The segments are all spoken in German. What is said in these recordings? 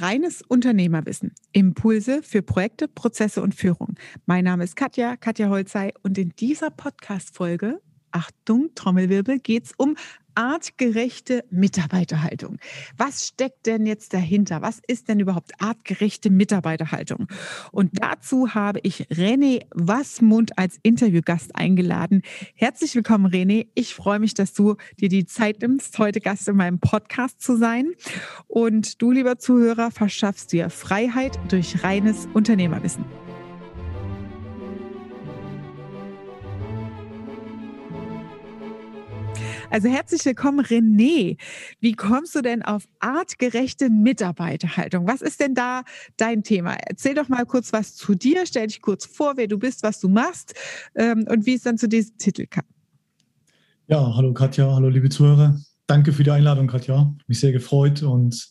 Reines Unternehmerwissen. Impulse für Projekte, Prozesse und Führung. Mein Name ist Katja, Katja Holzei und in dieser Podcast-Folge, Achtung, Trommelwirbel, geht es um artgerechte Mitarbeiterhaltung. Was steckt denn jetzt dahinter? Was ist denn überhaupt artgerechte Mitarbeiterhaltung? Und dazu habe ich René Wassmund als Interviewgast eingeladen. Herzlich willkommen, René. Ich freue mich, dass du dir die Zeit nimmst, heute Gast in meinem Podcast zu sein. Und du, lieber Zuhörer, verschaffst dir Freiheit durch reines Unternehmerwissen. Also herzlich willkommen, René. Wie kommst du denn auf artgerechte Mitarbeiterhaltung? Was ist denn da dein Thema? Erzähl doch mal kurz was zu dir, stell dich kurz vor, wer du bist, was du machst ähm, und wie es dann zu diesem Titel kam. Ja, hallo Katja, hallo liebe Zuhörer. Danke für die Einladung, Katja. Mich sehr gefreut und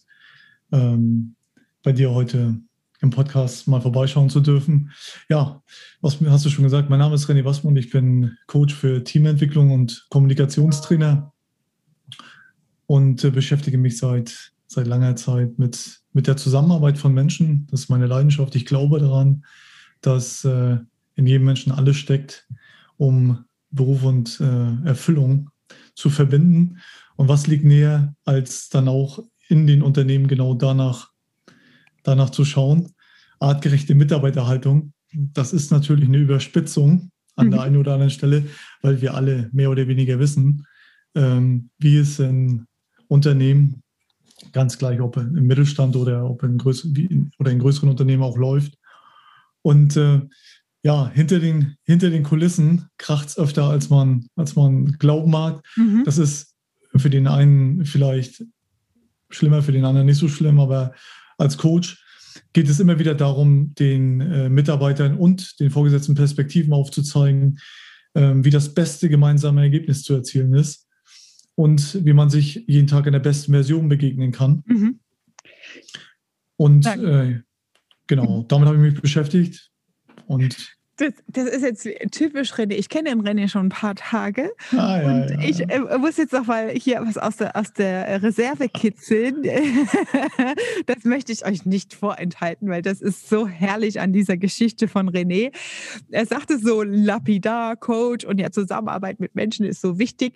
ähm, bei dir heute im Podcast mal vorbeischauen zu dürfen. Ja, was hast du schon gesagt? Mein Name ist René Wassmund. Ich bin Coach für Teamentwicklung und Kommunikationstrainer und äh, beschäftige mich seit, seit langer Zeit mit, mit der Zusammenarbeit von Menschen. Das ist meine Leidenschaft. Ich glaube daran, dass äh, in jedem Menschen alles steckt, um Beruf und äh, Erfüllung zu verbinden. Und was liegt näher, als dann auch in den Unternehmen genau danach danach zu schauen. Artgerechte Mitarbeiterhaltung, das ist natürlich eine Überspitzung an mhm. der einen oder anderen Stelle, weil wir alle mehr oder weniger wissen, ähm, wie es in Unternehmen, ganz gleich ob im Mittelstand oder ob in, größ in, oder in größeren Unternehmen auch läuft. Und äh, ja, hinter den, hinter den Kulissen kracht es öfter, als man, als man glauben mag. Mhm. Das ist für den einen vielleicht schlimmer, für den anderen nicht so schlimm, aber als Coach geht es immer wieder darum, den äh, Mitarbeitern und den Vorgesetzten Perspektiven aufzuzeigen, äh, wie das beste gemeinsame Ergebnis zu erzielen ist und wie man sich jeden Tag in der besten Version begegnen kann. Mhm. Und äh, genau, damit habe ich mich beschäftigt und das, das, ist jetzt typisch René. Ich kenne den René schon ein paar Tage. Ah, ja, und ja, ich äh, muss jetzt noch mal hier was aus der, aus der Reserve kitzeln. das möchte ich euch nicht vorenthalten, weil das ist so herrlich an dieser Geschichte von René. Er sagte so lapidar, Coach und ja, Zusammenarbeit mit Menschen ist so wichtig.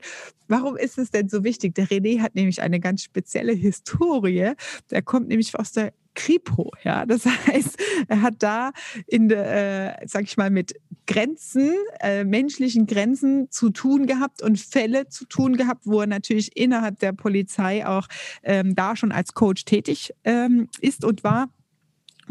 Warum ist es denn so wichtig? Der René hat nämlich eine ganz spezielle Historie. Der kommt nämlich aus der Kripo. Ja, das heißt, er hat da in, äh, sag ich mal, mit Grenzen, äh, menschlichen Grenzen zu tun gehabt und Fälle zu tun gehabt, wo er natürlich innerhalb der Polizei auch ähm, da schon als Coach tätig ähm, ist und war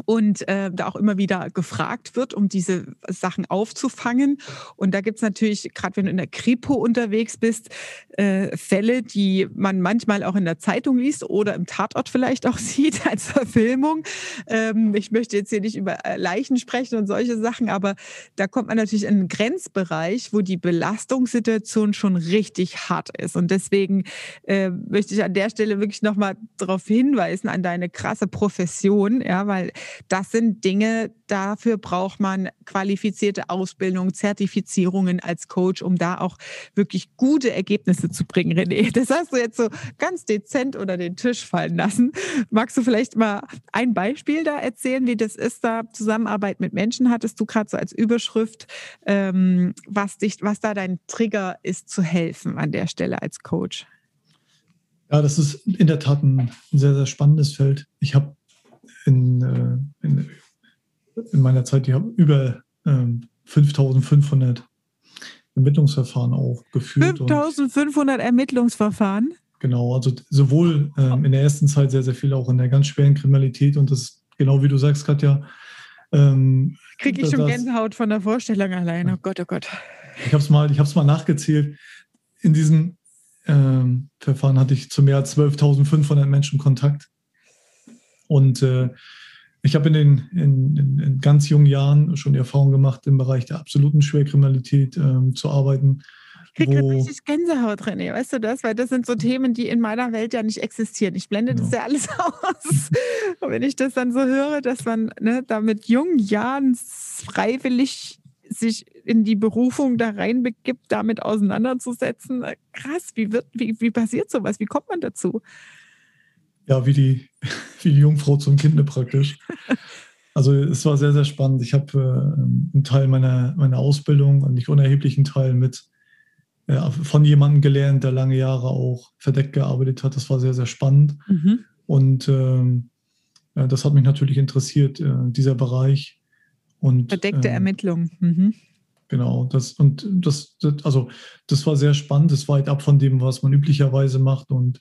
und äh, da auch immer wieder gefragt wird, um diese Sachen aufzufangen. Und da gibt es natürlich, gerade wenn du in der Kripo unterwegs bist, äh, Fälle, die man manchmal auch in der Zeitung liest oder im Tatort vielleicht auch sieht als Verfilmung. Ähm, ich möchte jetzt hier nicht über äh, Leichen sprechen und solche Sachen, aber da kommt man natürlich in einen Grenzbereich, wo die Belastungssituation schon richtig hart ist. Und deswegen äh, möchte ich an der Stelle wirklich nochmal darauf hinweisen, an deine krasse Profession, ja, weil das sind Dinge, dafür braucht man qualifizierte Ausbildung, Zertifizierungen als Coach, um da auch wirklich gute Ergebnisse zu bringen, René. Das hast du jetzt so ganz dezent unter den Tisch fallen lassen. Magst du vielleicht mal ein Beispiel da erzählen, wie das ist, da Zusammenarbeit mit Menschen hattest du gerade so als Überschrift, ähm, was, dich, was da dein Trigger ist, zu helfen an der Stelle als Coach? Ja, das ist in der Tat ein sehr, sehr spannendes Feld. Ich habe in, äh, in, in meiner Zeit, die haben über ähm, 5500 Ermittlungsverfahren auch geführt. 5500 Ermittlungsverfahren? Genau, also sowohl ähm, in der ersten Zeit sehr, sehr viel auch in der ganz schweren Kriminalität und das genau wie du sagst, Katja. Ähm, Kriege ich schon Gänsehaut von der Vorstellung allein. Oh Gott, oh Gott. Ich habe es mal, mal nachgezählt. In diesem ähm, Verfahren hatte ich zu mehr als 12.500 Menschen Kontakt. Und äh, ich habe in den in, in, in, ganz jungen Jahren schon die Erfahrung gemacht, im Bereich der absoluten Schwerkriminalität ähm, zu arbeiten. Ich kriege richtig Gänsehaut, René, weißt du das? Weil das sind so Themen, die in meiner Welt ja nicht existieren. Ich blende das ja alles aus. Und wenn ich das dann so höre, dass man ne, da mit jungen Jahren freiwillig sich in die Berufung da reinbegibt, damit auseinanderzusetzen, krass, wie, wird, wie, wie passiert sowas? Wie kommt man dazu? Ja, wie die, wie die Jungfrau zum Kinde praktisch. Also es war sehr, sehr spannend. Ich habe äh, einen Teil meiner, meiner Ausbildung, einen nicht unerheblichen Teil mit äh, von jemandem gelernt, der lange Jahre auch verdeckt gearbeitet hat. Das war sehr, sehr spannend. Mhm. Und ähm, ja, das hat mich natürlich interessiert, äh, dieser Bereich. Und, Verdeckte ähm, Ermittlungen. Mhm. Genau, das und das, das, also das war sehr spannend, das ist weit ab von dem, was man üblicherweise macht. Und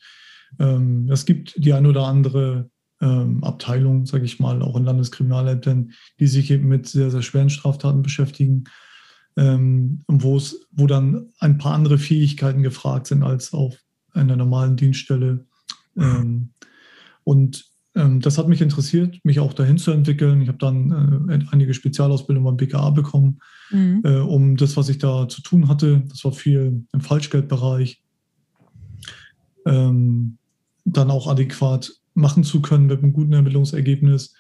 ähm, es gibt die ein oder andere ähm, Abteilung, sage ich mal, auch in Landeskriminalämtern, die sich eben mit sehr, sehr schweren Straftaten beschäftigen, ähm, wo es, wo dann ein paar andere Fähigkeiten gefragt sind als auf einer normalen Dienststelle. Ähm, und ähm, das hat mich interessiert, mich auch dahin zu entwickeln. Ich habe dann äh, einige Spezialausbildungen beim BKA bekommen, mhm. äh, um das, was ich da zu tun hatte. Das war viel im Falschgeldbereich. Ähm, dann auch adäquat machen zu können mit einem guten Ermittlungsergebnis.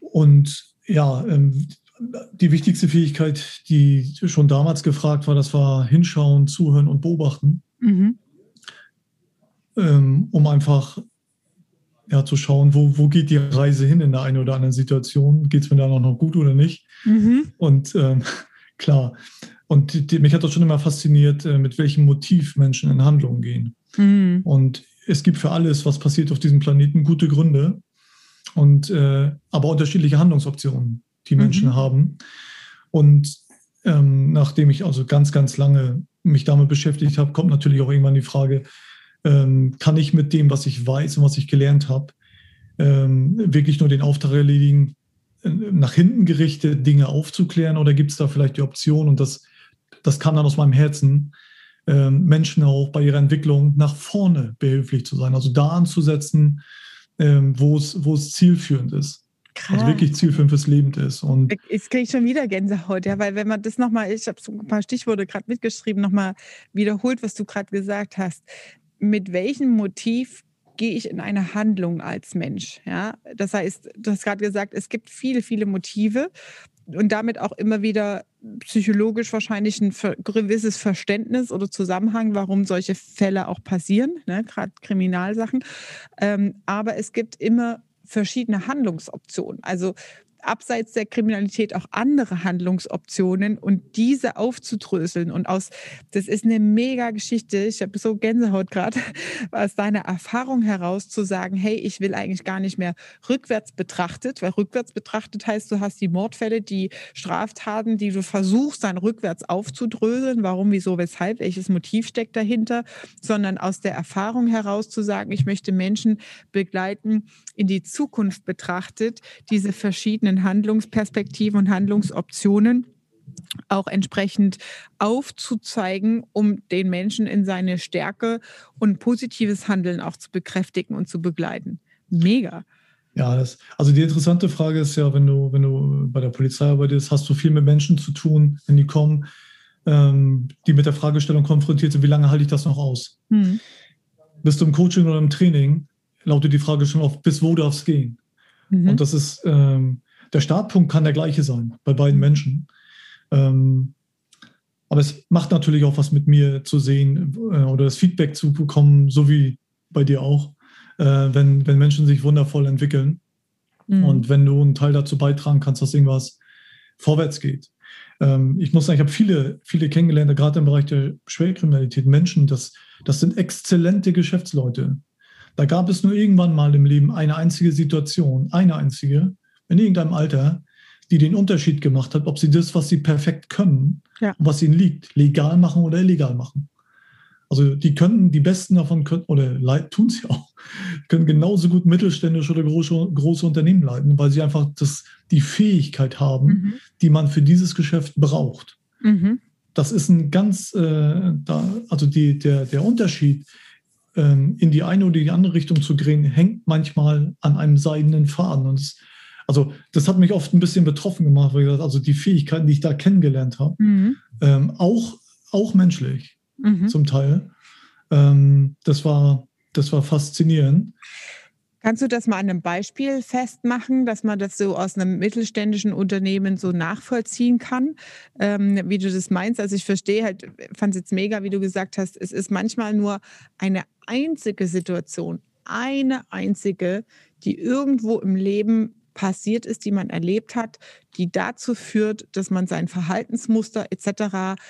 Und ja, ähm, die wichtigste Fähigkeit, die schon damals gefragt war, das war hinschauen, zuhören und beobachten. Mhm. Ähm, um einfach ja, zu schauen, wo, wo geht die Reise hin in der einen oder anderen Situation? Geht es mir da noch gut oder nicht? Mhm. Und ähm, klar, und die, die, mich hat das schon immer fasziniert, äh, mit welchem Motiv Menschen in Handlungen gehen. Mhm. Und es gibt für alles, was passiert auf diesem Planeten, gute Gründe und äh, aber unterschiedliche Handlungsoptionen, die Menschen mhm. haben. Und ähm, nachdem ich also ganz, ganz lange mich damit beschäftigt habe, kommt natürlich auch irgendwann die Frage, ähm, kann ich mit dem, was ich weiß und was ich gelernt habe, ähm, wirklich nur den Auftrag erledigen, äh, nach hinten gerichtet Dinge aufzuklären oder gibt es da vielleicht die Option und das, das kam dann aus meinem Herzen, ähm, Menschen auch bei ihrer Entwicklung nach vorne behilflich zu sein, also da anzusetzen, ähm, wo es zielführend ist. Krass. Also wirklich zielführend fürs Leben ist. Und Jetzt kriege ich schon wieder Gänsehaut, ja, weil wenn man das nochmal, ich habe so ein paar Stichworte gerade mitgeschrieben, nochmal wiederholt, was du gerade gesagt hast mit welchem Motiv gehe ich in eine Handlung als Mensch. Ja? Das heißt, du hast gerade gesagt, es gibt viele, viele Motive und damit auch immer wieder psychologisch wahrscheinlich ein gewisses Verständnis oder Zusammenhang, warum solche Fälle auch passieren, ne? gerade Kriminalsachen. Ähm, aber es gibt immer verschiedene Handlungsoptionen. Also abseits der Kriminalität auch andere Handlungsoptionen und diese aufzudröseln. Und aus, das ist eine mega Geschichte. Ich habe so Gänsehaut gerade, aus deiner Erfahrung heraus zu sagen, hey, ich will eigentlich gar nicht mehr rückwärts betrachtet, weil rückwärts betrachtet heißt, du hast die Mordfälle, die Straftaten, die du versuchst, dann rückwärts aufzudröseln. Warum, wieso, weshalb, welches Motiv steckt dahinter, sondern aus der Erfahrung heraus zu sagen, ich möchte Menschen begleiten, in die Zukunft betrachtet, diese verschiedenen verschiedenen Handlungsperspektiven und Handlungsoptionen auch entsprechend aufzuzeigen, um den Menschen in seine Stärke und positives Handeln auch zu bekräftigen und zu begleiten. Mega. Ja, das, also die interessante Frage ist ja, wenn du, wenn du bei der Polizei arbeitest, hast du viel mit Menschen zu tun, wenn die kommen, ähm, die mit der Fragestellung konfrontiert sind, wie lange halte ich das noch aus? Hm. Bist du im Coaching oder im Training, lautet die Frage schon auf, bis wo darf es gehen? Mhm. Und das ist, ähm, der Startpunkt kann der gleiche sein bei beiden Menschen. Ähm, aber es macht natürlich auch was mit mir zu sehen äh, oder das Feedback zu bekommen, so wie bei dir auch, äh, wenn, wenn Menschen sich wundervoll entwickeln mhm. und wenn du einen Teil dazu beitragen kannst, dass irgendwas vorwärts geht. Ähm, ich muss sagen, ich habe viele, viele kennengelernt, gerade im Bereich der Schwerkriminalität, Menschen, das, das sind exzellente Geschäftsleute. Da gab es nur irgendwann mal im Leben eine einzige Situation, eine einzige, in irgendeinem Alter, die den Unterschied gemacht hat, ob sie das, was sie perfekt können, ja. was ihnen liegt, legal machen oder illegal machen. Also die können, die Besten davon können, oder tun sie auch, können genauso gut mittelständische oder große, große Unternehmen leiten, weil sie einfach das, die Fähigkeit haben, mhm. die man für dieses Geschäft braucht. Mhm. Das ist ein ganz, äh, da, also die, der, der Unterschied ähm, in die eine oder die andere Richtung zu drehen, hängt manchmal an einem seidenen Faden. Und es also das hat mich oft ein bisschen betroffen gemacht, weil ich gesagt, also die Fähigkeiten, die ich da kennengelernt habe, mhm. ähm, auch, auch menschlich mhm. zum Teil, ähm, das, war, das war faszinierend. Kannst du das mal an einem Beispiel festmachen, dass man das so aus einem mittelständischen Unternehmen so nachvollziehen kann, ähm, wie du das meinst? Also ich verstehe halt, fand es jetzt mega, wie du gesagt hast, es ist manchmal nur eine einzige Situation, eine einzige, die irgendwo im Leben passiert ist, die man erlebt hat, die dazu führt, dass man sein Verhaltensmuster etc.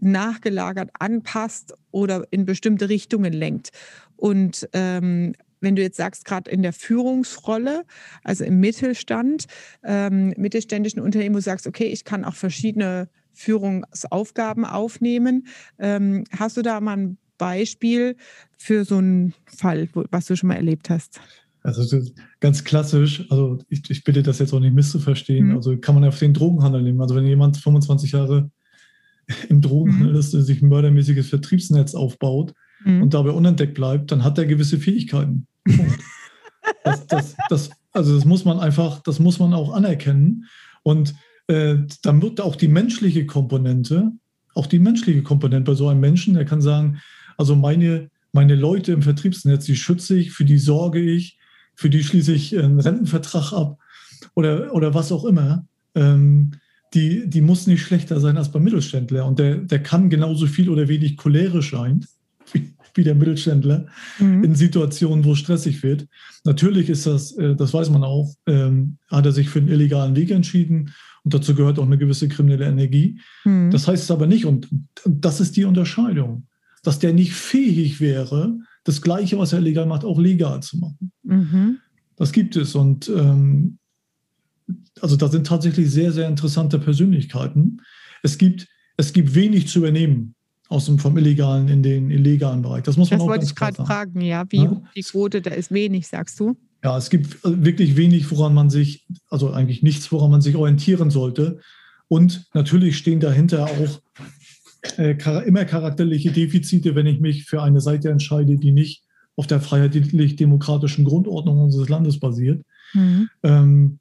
nachgelagert anpasst oder in bestimmte Richtungen lenkt. Und ähm, wenn du jetzt sagst, gerade in der Führungsrolle, also im Mittelstand, ähm, mittelständischen Unternehmen, wo du sagst, okay, ich kann auch verschiedene Führungsaufgaben aufnehmen. Ähm, hast du da mal ein Beispiel für so einen Fall, was du schon mal erlebt hast? Also ganz klassisch, also ich, ich bitte das jetzt auch nicht misszuverstehen, mhm. also kann man auf den Drogenhandel nehmen. Also wenn jemand 25 Jahre im Drogenhandel mhm. ist, sich ein mördermäßiges Vertriebsnetz aufbaut mhm. und dabei unentdeckt bleibt, dann hat er gewisse Fähigkeiten. das, das, das, also das muss man einfach, das muss man auch anerkennen. Und äh, dann wird auch die menschliche Komponente, auch die menschliche Komponente bei so einem Menschen, der kann sagen, also meine, meine Leute im Vertriebsnetz, die schütze ich, für die sorge ich, für die schließe ich einen Rentenvertrag ab oder, oder was auch immer, ähm, die, die muss nicht schlechter sein als beim Mittelständler. Und der, der kann genauso viel oder wenig cholerisch sein wie, wie der Mittelständler mhm. in Situationen, wo es stressig wird. Natürlich ist das, äh, das weiß man auch, ähm, hat er sich für einen illegalen Weg entschieden und dazu gehört auch eine gewisse kriminelle Energie. Mhm. Das heißt es aber nicht, und das ist die Unterscheidung, dass der nicht fähig wäre, das Gleiche, was er legal macht, auch legal zu machen. Mhm. Das gibt es. Und ähm, also da sind tatsächlich sehr, sehr interessante Persönlichkeiten. Es gibt, es gibt wenig zu übernehmen aus dem vom illegalen in den illegalen Bereich. Das muss man das auch wollte ich gerade fragen, ja. Wie ja? die Quote, da ist wenig, sagst du? Ja, es gibt wirklich wenig, woran man sich, also eigentlich nichts, woran man sich orientieren sollte. Und natürlich stehen dahinter auch äh, immer charakterliche Defizite, wenn ich mich für eine Seite entscheide, die nicht auf der freiheitlich-demokratischen Grundordnung unseres Landes basiert. Mhm. Ähm,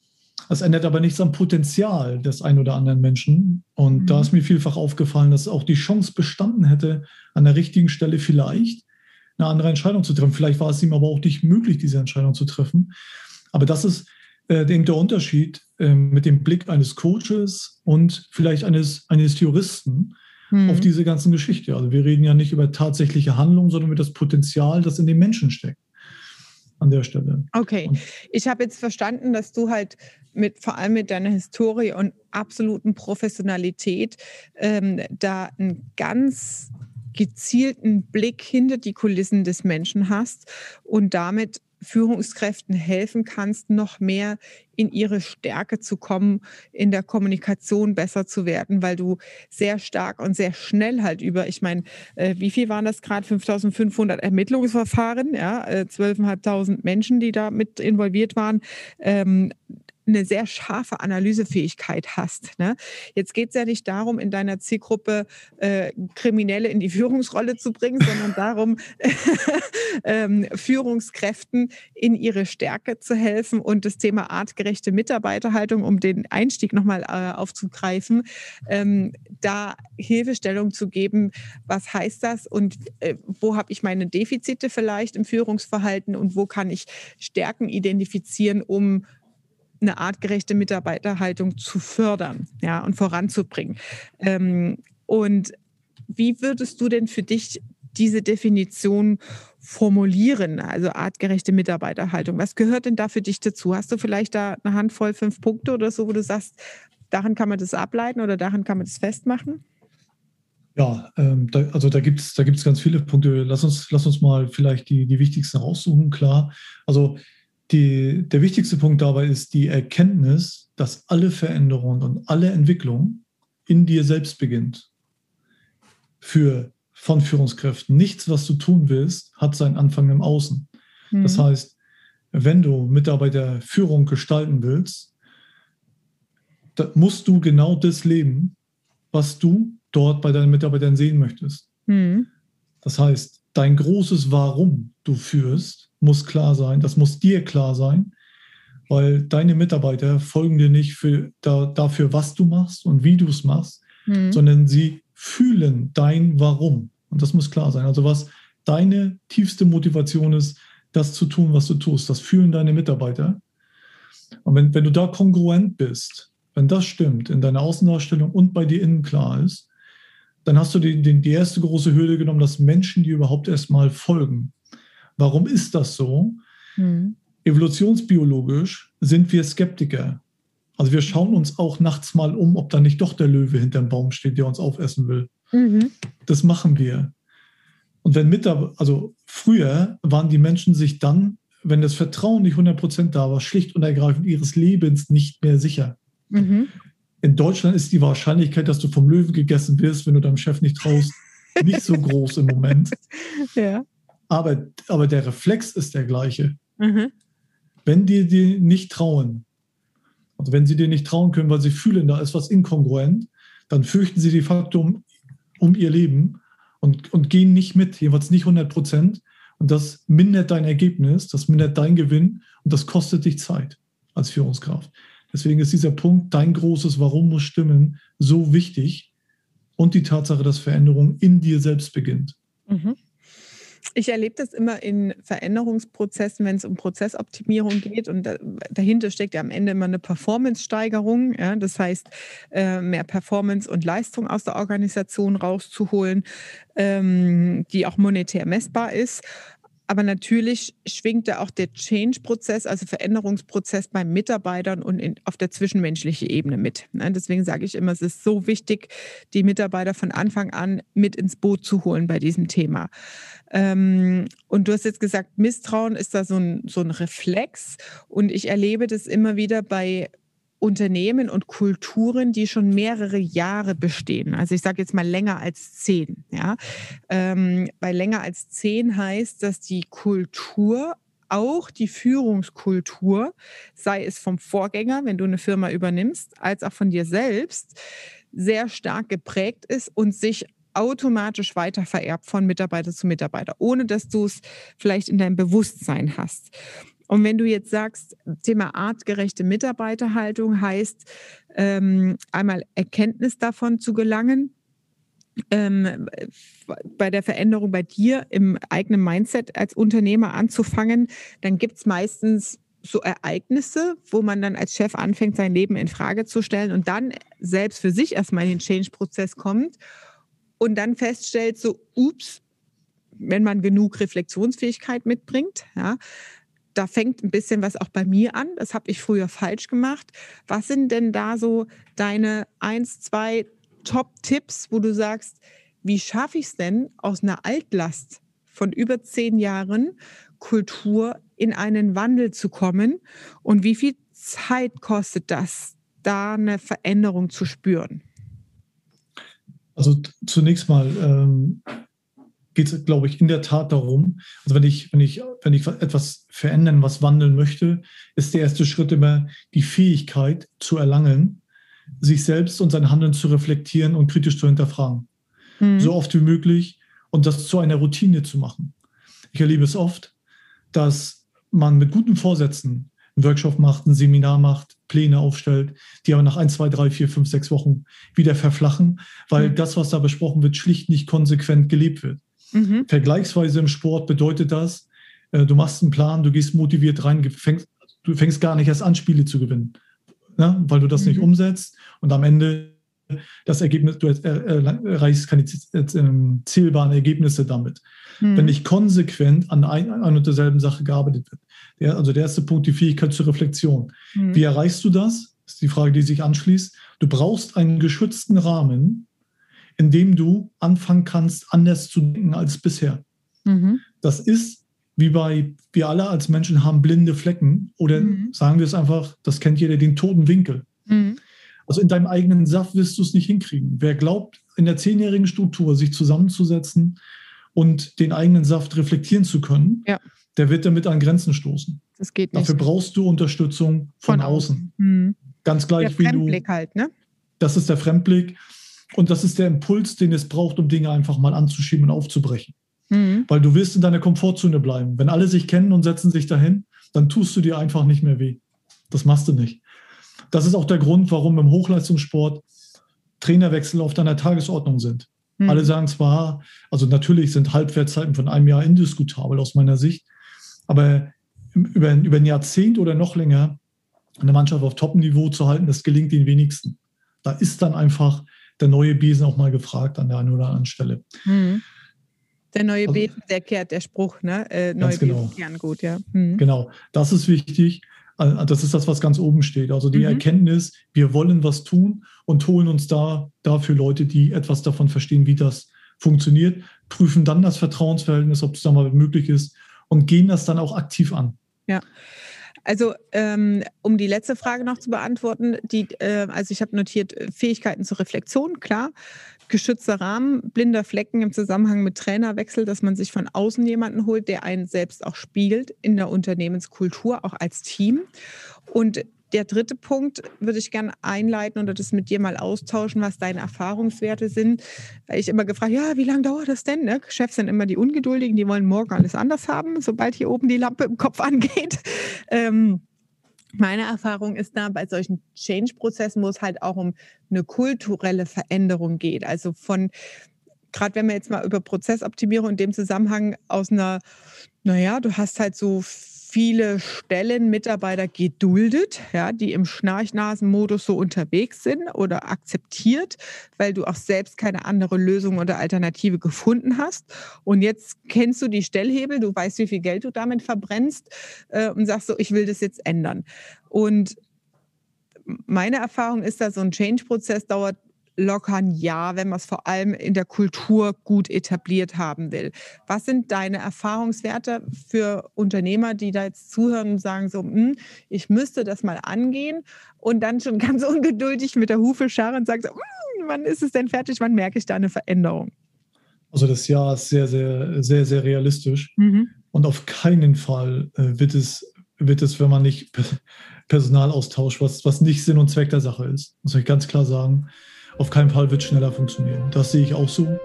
das ändert aber nichts am Potenzial des einen oder anderen Menschen. Und mhm. da ist mir vielfach aufgefallen, dass auch die Chance bestanden hätte, an der richtigen Stelle vielleicht eine andere Entscheidung zu treffen. Vielleicht war es ihm aber auch nicht möglich, diese Entscheidung zu treffen. Aber das ist äh, eben der Unterschied äh, mit dem Blick eines Coaches und vielleicht eines, eines Juristen, hm. auf diese ganzen Geschichte. Also wir reden ja nicht über tatsächliche Handlungen, sondern über das Potenzial, das in den Menschen steckt. An der Stelle. Okay, ich habe jetzt verstanden, dass du halt mit vor allem mit deiner Historie und absoluten Professionalität ähm, da einen ganz gezielten Blick hinter die Kulissen des Menschen hast und damit Führungskräften helfen kannst, noch mehr in ihre Stärke zu kommen, in der Kommunikation besser zu werden, weil du sehr stark und sehr schnell halt über, ich meine, äh, wie viel waren das gerade? 5500 Ermittlungsverfahren, ja, äh, 12.500 Menschen, die da mit involviert waren. Ähm, eine sehr scharfe Analysefähigkeit hast. Ne? Jetzt geht es ja nicht darum, in deiner Zielgruppe äh, Kriminelle in die Führungsrolle zu bringen, sondern darum, ähm, Führungskräften in ihre Stärke zu helfen und das Thema artgerechte Mitarbeiterhaltung, um den Einstieg nochmal äh, aufzugreifen, ähm, da Hilfestellung zu geben. Was heißt das und äh, wo habe ich meine Defizite vielleicht im Führungsverhalten und wo kann ich Stärken identifizieren, um eine artgerechte Mitarbeiterhaltung zu fördern ja, und voranzubringen. Ähm, und wie würdest du denn für dich diese Definition formulieren, also artgerechte Mitarbeiterhaltung? Was gehört denn da für dich dazu? Hast du vielleicht da eine Handvoll fünf Punkte oder so, wo du sagst, daran kann man das ableiten oder daran kann man das festmachen? Ja, ähm, da, also da gibt es da gibt's ganz viele Punkte. Lass uns, lass uns mal vielleicht die, die wichtigsten raussuchen, klar. Also die, der wichtigste Punkt dabei ist die Erkenntnis, dass alle Veränderungen und alle Entwicklung in dir selbst beginnt. Für von Führungskräften. Nichts, was du tun willst, hat seinen Anfang im Außen. Mhm. Das heißt, wenn du Mitarbeiterführung gestalten willst, musst du genau das leben, was du dort bei deinen Mitarbeitern sehen möchtest. Mhm. Das heißt, dein großes Warum du führst, muss klar sein, das muss dir klar sein, weil deine Mitarbeiter folgen dir nicht für, da, dafür, was du machst und wie du es machst, mhm. sondern sie fühlen dein Warum. Und das muss klar sein. Also was deine tiefste Motivation ist, das zu tun, was du tust, das fühlen deine Mitarbeiter. Und wenn, wenn du da kongruent bist, wenn das stimmt, in deiner Außendarstellung und bei dir innen klar ist, dann hast du die, die, die erste große Hürde genommen, dass Menschen dir überhaupt erstmal folgen. Warum ist das so? Mhm. Evolutionsbiologisch sind wir Skeptiker. Also wir schauen uns auch nachts mal um, ob da nicht doch der Löwe hinterm Baum steht, der uns aufessen will. Mhm. Das machen wir. Und wenn Mitarbeiter, also früher waren die Menschen sich dann, wenn das Vertrauen nicht 100% da war, schlicht und ergreifend ihres Lebens nicht mehr sicher. Mhm. In Deutschland ist die Wahrscheinlichkeit, dass du vom Löwen gegessen wirst, wenn du deinem Chef nicht traust, nicht so groß im Moment. Ja. Aber, aber der Reflex ist der gleiche. Mhm. Wenn die dir nicht trauen, also wenn sie dir nicht trauen können, weil sie fühlen, da ist was inkongruent, dann fürchten sie de facto um, um ihr Leben und, und gehen nicht mit, jeweils nicht 100 Prozent. Und das mindert dein Ergebnis, das mindert dein Gewinn und das kostet dich Zeit als Führungskraft. Deswegen ist dieser Punkt, dein großes Warum muss stimmen, so wichtig und die Tatsache, dass Veränderung in dir selbst beginnt. Mhm. Ich erlebe das immer in Veränderungsprozessen, wenn es um Prozessoptimierung geht. Und dahinter steckt ja am Ende immer eine Performance-Steigerung. Ja? Das heißt, äh, mehr Performance und Leistung aus der Organisation rauszuholen, ähm, die auch monetär messbar ist. Aber natürlich schwingt da auch der Change-Prozess, also Veränderungsprozess bei Mitarbeitern und in, auf der zwischenmenschlichen Ebene mit. Ne? Deswegen sage ich immer, es ist so wichtig, die Mitarbeiter von Anfang an mit ins Boot zu holen bei diesem Thema. Ähm, und du hast jetzt gesagt, Misstrauen ist da so ein, so ein Reflex. Und ich erlebe das immer wieder bei Unternehmen und Kulturen, die schon mehrere Jahre bestehen. Also ich sage jetzt mal länger als zehn. Ja? Ähm, weil länger als zehn heißt, dass die Kultur auch die Führungskultur, sei es vom Vorgänger, wenn du eine Firma übernimmst, als auch von dir selbst, sehr stark geprägt ist und sich automatisch weiter vererbt von Mitarbeiter zu Mitarbeiter, ohne dass du es vielleicht in deinem Bewusstsein hast. Und wenn du jetzt sagst, Thema artgerechte Mitarbeiterhaltung heißt, ähm, einmal Erkenntnis davon zu gelangen, ähm, bei der Veränderung bei dir im eigenen Mindset als Unternehmer anzufangen, dann gibt es meistens so Ereignisse, wo man dann als Chef anfängt, sein Leben in Frage zu stellen und dann selbst für sich erstmal in den Change-Prozess kommt und dann feststellt, so, ups, wenn man genug Reflexionsfähigkeit mitbringt, ja, da fängt ein bisschen was auch bei mir an. Das habe ich früher falsch gemacht. Was sind denn da so deine eins, zwei Top-Tipps, wo du sagst, wie schaffe ich es denn aus einer Altlast von über zehn Jahren Kultur in einen Wandel zu kommen? Und wie viel Zeit kostet das, da eine Veränderung zu spüren? Also zunächst mal ähm, geht es, glaube ich, in der Tat darum, also wenn ich, wenn ich, wenn ich etwas verändern, was wandeln möchte, ist der erste Schritt immer die Fähigkeit zu erlangen, sich selbst und sein Handeln zu reflektieren und kritisch zu hinterfragen. Mhm. So oft wie möglich und das zu einer Routine zu machen. Ich erlebe es oft, dass man mit guten Vorsätzen einen Workshop macht, ein Seminar macht, Pläne aufstellt, die aber nach ein, zwei, drei, vier, fünf, sechs Wochen wieder verflachen, weil mhm. das, was da besprochen wird, schlicht nicht konsequent gelebt wird. Mhm. Vergleichsweise im Sport bedeutet das, äh, du machst einen Plan, du gehst motiviert rein, fängst, du fängst gar nicht erst an, Spiele zu gewinnen, ne? weil du das mhm. nicht umsetzt und am Ende das Ergebnis, du erreichst keine ähm, zählbaren Ergebnisse damit. Mhm. Wenn nicht konsequent an ein, an und derselben Sache gearbeitet wird. Der, also der erste Punkt, die Fähigkeit zur Reflexion. Mhm. Wie erreichst du das? Das ist die Frage, die sich anschließt. Du brauchst einen geschützten Rahmen, indem du anfangen kannst, anders zu denken als bisher. Mhm. Das ist wie bei, wir alle als Menschen haben blinde Flecken oder mhm. sagen wir es einfach, das kennt jeder, den toten Winkel. Mhm. Also in deinem eigenen Saft wirst du es nicht hinkriegen. Wer glaubt, in der zehnjährigen Struktur sich zusammenzusetzen und den eigenen Saft reflektieren zu können, ja. der wird damit an Grenzen stoßen. Das geht nicht. Dafür brauchst du Unterstützung von, von außen. außen. Mhm. Ganz gleich der wie du. Fremdblick halt, ne? Das ist der Fremdblick. Und das ist der Impuls, den es braucht, um Dinge einfach mal anzuschieben und aufzubrechen. Mhm. Weil du wirst in deiner Komfortzone bleiben. Wenn alle sich kennen und setzen sich dahin, dann tust du dir einfach nicht mehr weh. Das machst du nicht. Das ist auch der Grund, warum im Hochleistungssport Trainerwechsel auf deiner Tagesordnung sind. Mhm. Alle sagen zwar, also natürlich sind Halbwertzeiten von einem Jahr indiskutabel aus meiner Sicht, aber über, über ein Jahrzehnt oder noch länger eine Mannschaft auf Top-Niveau zu halten, das gelingt den wenigsten. Da ist dann einfach der neue Besen auch mal gefragt an der einen oder anderen Stelle. Mhm. Der neue also, Beten, der kehrt, der Spruch, ne? Äh, neue genau. Beten kehren gut, ja. Mhm. Genau, das ist wichtig. Äh, das ist das, was ganz oben steht. Also die mhm. Erkenntnis, wir wollen was tun und holen uns da dafür Leute, die etwas davon verstehen, wie das funktioniert, prüfen dann das Vertrauensverhältnis, ob es da mal möglich ist und gehen das dann auch aktiv an. Ja. Also ähm, um die letzte Frage noch zu beantworten, die, äh, also ich habe notiert Fähigkeiten zur Reflexion, klar geschützter Rahmen, blinder Flecken im Zusammenhang mit Trainerwechsel, dass man sich von außen jemanden holt, der einen selbst auch spiegelt in der Unternehmenskultur, auch als Team. Und der dritte Punkt würde ich gerne einleiten und das mit dir mal austauschen, was deine Erfahrungswerte sind. Weil ich immer gefragt, ja, wie lange dauert das denn? Ne? Chefs sind immer die Ungeduldigen, die wollen morgen alles anders haben, sobald hier oben die Lampe im Kopf angeht. Ähm, meine Erfahrung ist da bei solchen Change-Prozessen, wo es halt auch um eine kulturelle Veränderung geht. Also von, gerade wenn wir jetzt mal über Prozessoptimierung in dem Zusammenhang aus einer, naja, du hast halt so viele Stellen Mitarbeiter geduldet, ja, die im Schnarchnasenmodus so unterwegs sind oder akzeptiert, weil du auch selbst keine andere Lösung oder Alternative gefunden hast. Und jetzt kennst du die Stellhebel, du weißt, wie viel Geld du damit verbrennst äh, und sagst so, ich will das jetzt ändern. Und meine Erfahrung ist, dass so ein Change-Prozess dauert locker ein Jahr, wenn man es vor allem in der Kultur gut etabliert haben will. Was sind deine Erfahrungswerte für Unternehmer, die da jetzt zuhören und sagen so, hm, ich müsste das mal angehen und dann schon ganz ungeduldig mit der Hufe scharren und sagen so, hm, wann ist es denn fertig, wann merke ich da eine Veränderung? Also das Jahr ist sehr, sehr, sehr, sehr realistisch mhm. und auf keinen Fall äh, wird es, wird es, wenn man nicht Personalaustausch, was, was nicht Sinn und Zweck der Sache ist, muss ich ganz klar sagen auf keinen Fall wird schneller funktionieren. Das sehe ich auch so.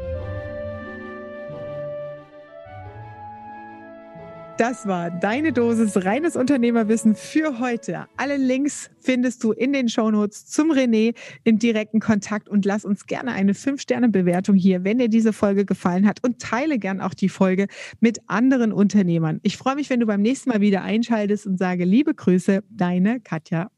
Das war deine Dosis reines Unternehmerwissen für heute. Alle Links findest du in den Shownotes zum René in direkten Kontakt und lass uns gerne eine 5-Sterne-Bewertung hier, wenn dir diese Folge gefallen hat und teile gern auch die Folge mit anderen Unternehmern. Ich freue mich, wenn du beim nächsten Mal wieder einschaltest und sage liebe Grüße, deine Katja.